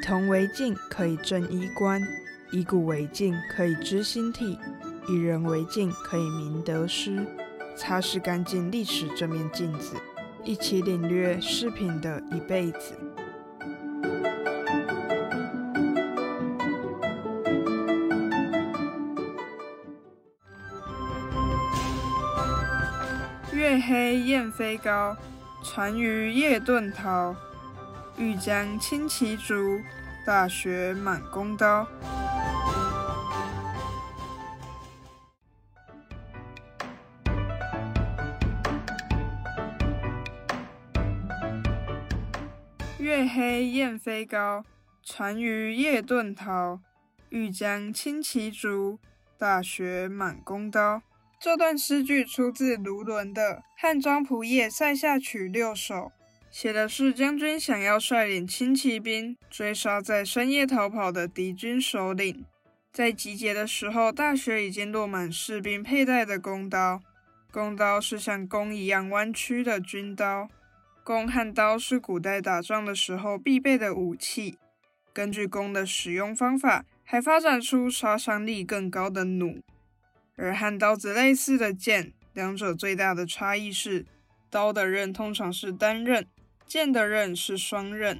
铜为镜，可以正衣冠；以古为镜，可以知兴替；以人为镜，可以明得失。擦拭干净历史这面镜子，一起领略饰品的一辈子。月黑雁飞高，单于夜遁逃。欲将轻骑逐，大雪满弓刀。月黑雁飞高，单于夜遁逃。欲将轻骑逐，大雪满弓刀。这段诗句出自卢纶的《汉章仆射塞下曲六首》。写的是将军想要率领轻骑兵追杀在深夜逃跑的敌军首领，在集结的时候，大雪已经落满士兵佩戴的弓刀。弓刀是像弓一样弯曲的军刀。弓和刀是古代打仗的时候必备的武器。根据弓的使用方法，还发展出杀伤力更高的弩。而和刀子类似的剑，两者最大的差异是，刀的刃通常是单刃。剑的刃是双刃。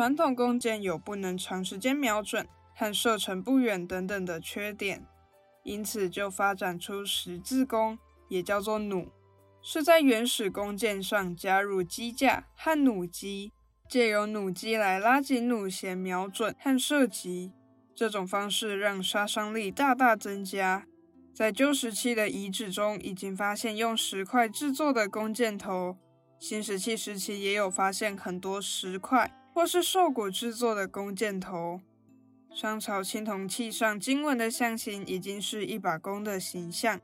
传统弓箭有不能长时间瞄准和射程不远等等的缺点，因此就发展出十字弓，也叫做弩，是在原始弓箭上加入机架和弩机，借由弩机来拉紧弩弦瞄准和射击。这种方式让杀伤力大大增加。在旧时期的遗址中，已经发现用石块制作的弓箭头；新石器时期也有发现很多石块。或是兽骨制作的弓箭头，商朝青铜器上经文的象形已经是一把弓的形象，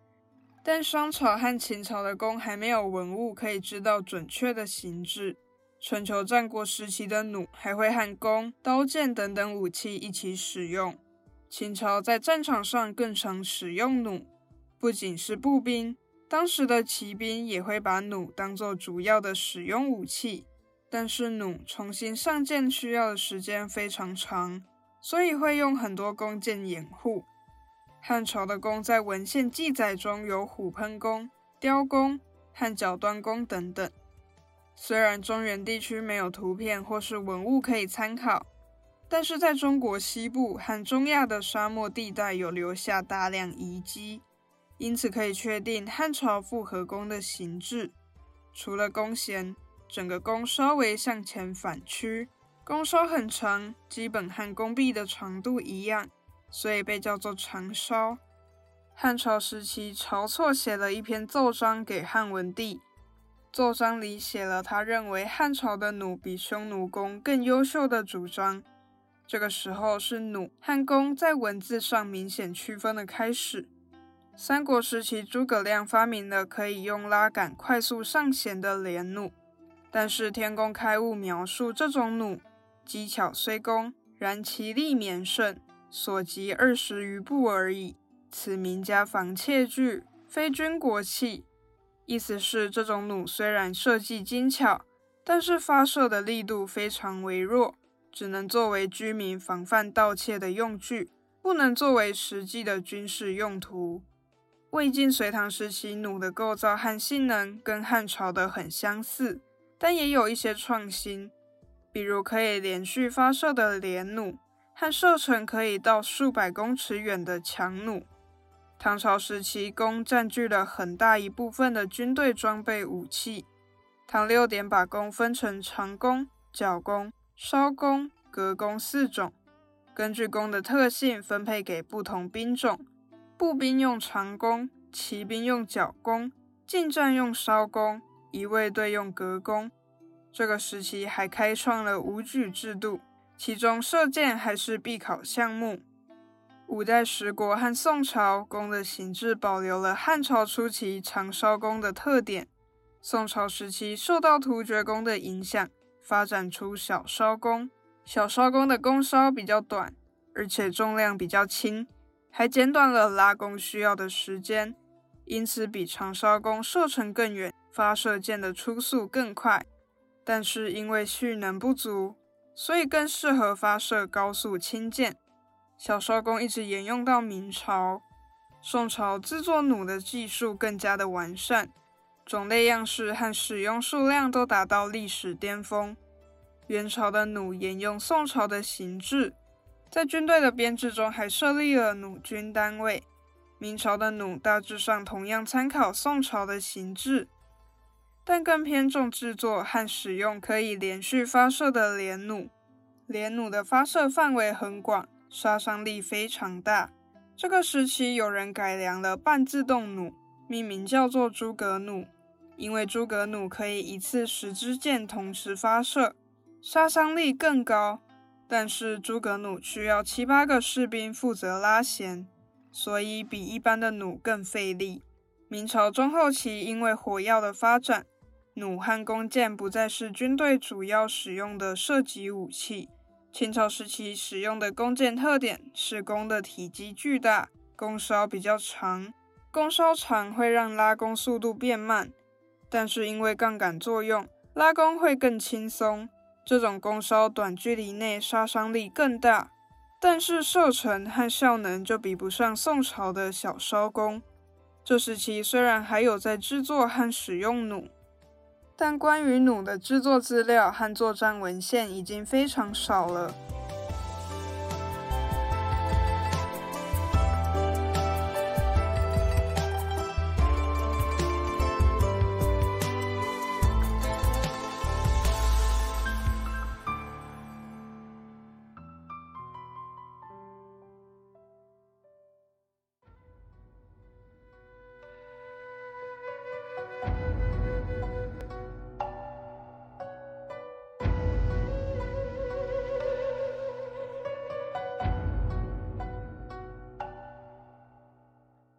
但商朝和秦朝的弓还没有文物可以知道准确的形制。春秋战国时期的弩还会和弓、刀剑等等武器一起使用。秦朝在战场上更常使用弩，不仅是步兵，当时的骑兵也会把弩当做主要的使用武器。但是弩重新上箭需要的时间非常长，所以会用很多弓箭掩护。汉朝的弓在文献记载中有虎喷弓、雕弓和角端弓等等。虽然中原地区没有图片或是文物可以参考，但是在中国西部和中亚的沙漠地带有留下大量遗迹，因此可以确定汉朝复合弓的形制。除了弓弦。整个弓稍微向前反曲，弓梢很长，基本和弓臂的长度一样，所以被叫做长梢。汉朝时期，晁错写了一篇奏章给汉文帝，奏章里写了他认为汉朝的弩比匈奴弓更优秀的主张。这个时候是弩和弓在文字上明显区分的开始。三国时期，诸葛亮发明了可以用拉杆快速上弦的连弩。但是天工开物描述这种弩，机巧虽工，然其力免胜，所及二十余步而已。此名家防窃具，非军国器。意思是这种弩虽然设计精巧，但是发射的力度非常微弱，只能作为居民防范盗窃的用具，不能作为实际的军事用途。魏晋隋唐时期弩的构造和性能跟汉朝的很相似。但也有一些创新，比如可以连续发射的连弩和射程可以到数百公尺远的强弩。唐朝时期，弓占据了很大一部分的军队装备武器。唐六典把弓分成长弓、角弓、稍弓、格弓四种，根据弓的特性分配给不同兵种。步兵用长弓，骑兵用角弓，近战用稍弓。一卫队用格弓，这个时期还开创了武举制度，其中射箭还是必考项目。五代十国和宋朝弓的形制保留了汉朝初期长烧弓的特点，宋朝时期受到突厥弓的影响，发展出小烧弓。小烧弓的弓梢比较短，而且重量比较轻，还减短了拉弓需要的时间，因此比长烧弓射程更远，发射箭的初速更快。但是因为蓄能不足，所以更适合发射高速轻箭。小烧弓一直沿用到明朝、宋朝，制作弩的技术更加的完善，种类样式和使用数量都达到历史巅峰。元朝的弩沿用宋朝的形制，在军队的编制中还设立了弩军单位。明朝的弩大致上同样参考宋朝的形制。但更偏重制作和使用可以连续发射的连弩。连弩的发射范围很广，杀伤力非常大。这个时期有人改良了半自动弩，命名叫做诸葛弩，因为诸葛弩可以一次十支箭同时发射，杀伤力更高。但是诸葛弩需要七八个士兵负责拉弦，所以比一般的弩更费力。明朝中后期因为火药的发展，弩和弓箭不再是军队主要使用的射击武器。清朝时期使用的弓箭特点是弓的体积巨大，弓梢比较长。弓梢长会让拉弓速度变慢，但是因为杠杆作用，拉弓会更轻松。这种弓梢短距离内杀伤力更大，但是射程和效能就比不上宋朝的小烧弓。这时期虽然还有在制作和使用弩。但关于弩的制作资料和作战文献已经非常少了。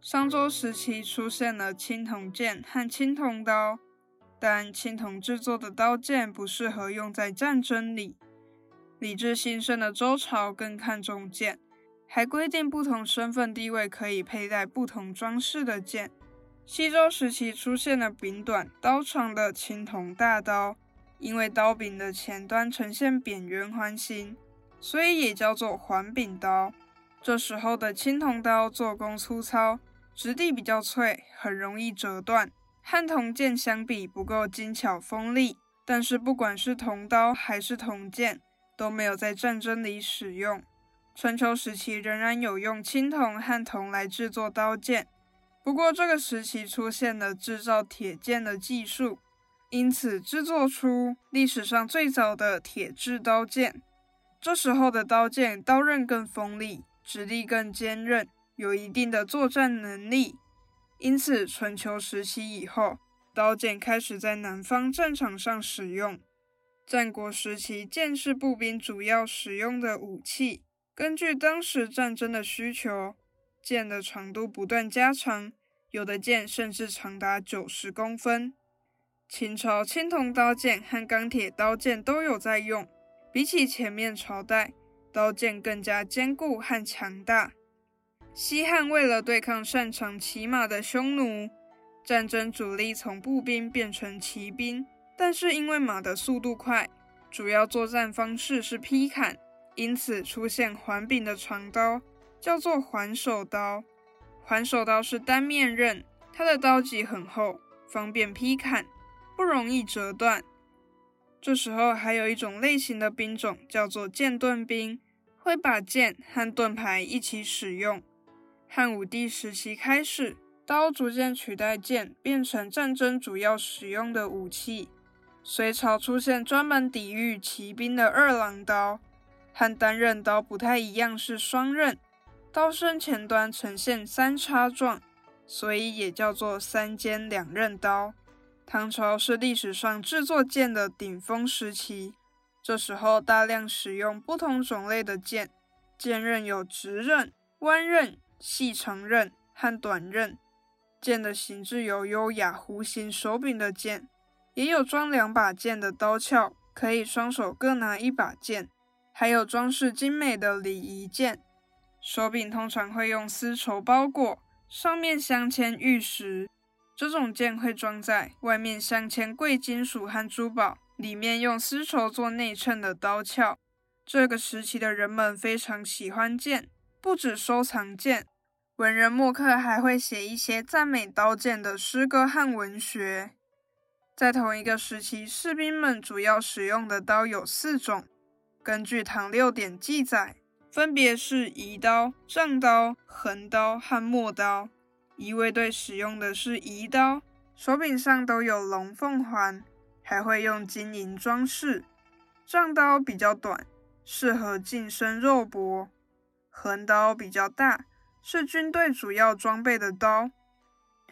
商周时期出现了青铜剑和青铜刀，但青铜制作的刀剑不适合用在战争里。理智兴盛的周朝更看重剑，还规定不同身份地位可以佩戴不同装饰的剑。西周时期出现了柄短刀长的青铜大刀，因为刀柄的前端呈现扁圆环形，所以也叫做环柄刀。这时候的青铜刀做工粗糙。质地比较脆，很容易折断，和铜剑相比不够精巧锋利。但是不管是铜刀还是铜剑，都没有在战争里使用。春秋时期仍然有用青铜和铜来制作刀剑，不过这个时期出现了制造铁剑的技术，因此制作出历史上最早的铁制刀剑。这时候的刀剑刀刃更锋利，质地更坚韧。有一定的作战能力，因此春秋时期以后，刀剑开始在南方战场上使用。战国时期，剑是步兵主要使用的武器。根据当时战争的需求，剑的长度不断加长，有的剑甚至长达九十公分。秦朝青铜刀剑和钢铁刀剑都有在用，比起前面朝代，刀剑更加坚固和强大。西汉为了对抗擅长骑马的匈奴，战争主力从步兵变成骑兵，但是因为马的速度快，主要作战方式是劈砍，因此出现环柄的长刀，叫做环手刀。环手刀是单面刃，它的刀脊很厚，方便劈砍，不容易折断。这时候还有一种类型的兵种叫做剑盾兵，会把剑和盾牌一起使用。汉武帝时期开始，刀逐渐取代剑，变成战争主要使用的武器。隋朝出现专门抵御骑兵的二郎刀，和单刃刀不太一样，是双刃，刀身前端呈现三叉状，所以也叫做三尖两刃刀。唐朝是历史上制作剑的顶峰时期，这时候大量使用不同种类的剑，剑刃有直刃。弯刃、细长刃和短刃。剑的形制有优雅弧形手柄的剑，也有装两把剑的刀鞘，可以双手各拿一把剑，还有装饰精美的礼仪剑。手柄通常会用丝绸包裹，上面镶嵌玉石。这种剑会装在外面镶嵌贵金属和珠宝，里面用丝绸做内衬的刀鞘。这个时期的人们非常喜欢剑，不止收藏剑，文人墨客还会写一些赞美刀剑的诗歌和文学。在同一个时期，士兵们主要使用的刀有四种，根据《唐六典》记载，分别是移刀、丈刀、横刀和陌刀。仪卫队使用的是移刀，手柄上都有龙凤环，还会用金银装饰。丈刀比较短，适合近身肉搏；横刀比较大，是军队主要装备的刀，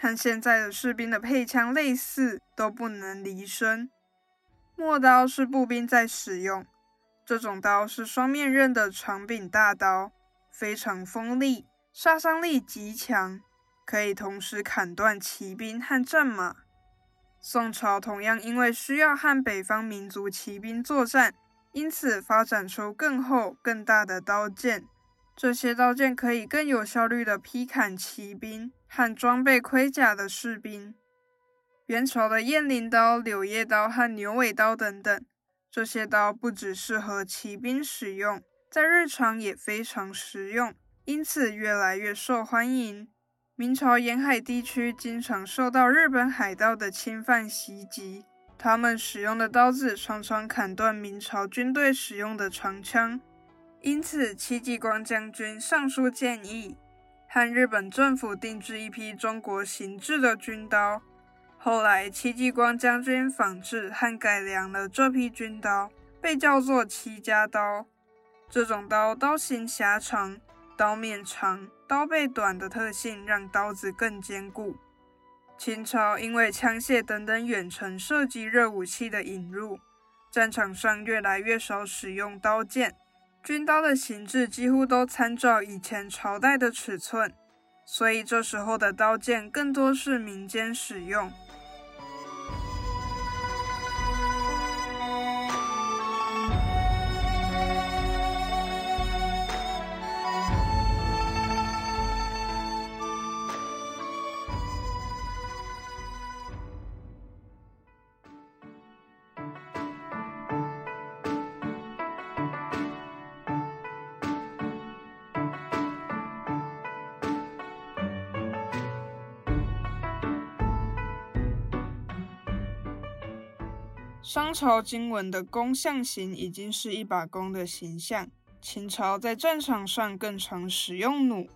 和现在的士兵的配枪类似，都不能离身。陌刀是步兵在使用，这种刀是双面刃的长柄大刀，非常锋利，杀伤力极强。可以同时砍断骑兵和战马。宋朝同样因为需要和北方民族骑兵作战，因此发展出更厚、更大的刀剑。这些刀剑可以更有效率地劈砍骑兵和装备盔甲的士兵。元朝的雁翎刀、柳叶刀和牛尾刀等等，这些刀不只适合骑兵使用，在日常也非常实用，因此越来越受欢迎。明朝沿海地区经常受到日本海盗的侵犯袭击，他们使用的刀子常常砍断明朝军队使用的长枪，因此戚继光将军上书建议，和日本政府定制一批中国形制的军刀。后来，戚继光将军仿制和改良了这批军刀，被叫做戚家刀。这种刀刀形狭长，刀面长。刀背短的特性让刀子更坚固。清朝因为枪械等等远程射击热武器的引入，战场上越来越少使用刀剑，军刀的形制几乎都参照以前朝代的尺寸，所以这时候的刀剑更多是民间使用。商朝经文的弓象形已经是一把弓的形象。秦朝在战场上更常使用弩，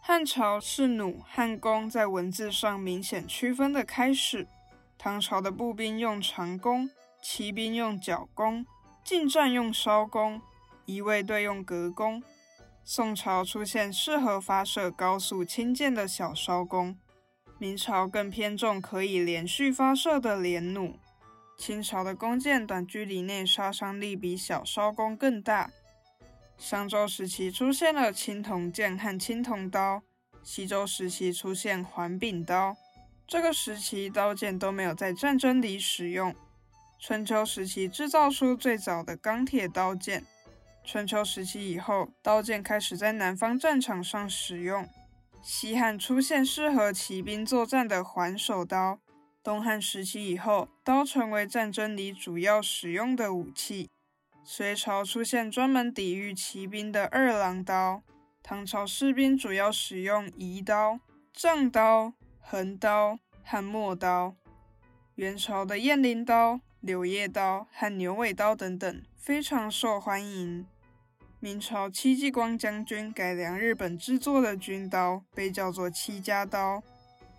汉朝是弩和弓在文字上明显区分的开始。唐朝的步兵用长弓，骑兵用角弓，近战用梢弓，仪卫队用格弓。宋朝出现适合发射高速轻箭的小烧弓，明朝更偏重可以连续发射的连弩。清朝的弓箭短距离内杀伤力比小烧弓更大。商周时期出现了青铜剑和青铜刀，西周时期出现环柄刀。这个时期刀剑都没有在战争里使用。春秋时期制造出最早的钢铁刀剑。春秋时期以后，刀剑开始在南方战场上使用。西汉出现适合骑兵作战的环首刀。东汉时期以后，刀成为战争里主要使用的武器。隋朝出现专门抵御骑兵的二郎刀。唐朝士兵主要使用移刀、丈刀、横刀和陌刀。元朝的雁翎刀、柳叶刀和牛尾刀等等非常受欢迎。明朝戚继光将军改良日本制作的军刀，被叫做戚家刀。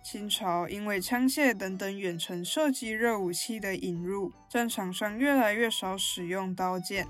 清朝因为枪械等等远程射击热武器的引入，战场上越来越少使用刀剑。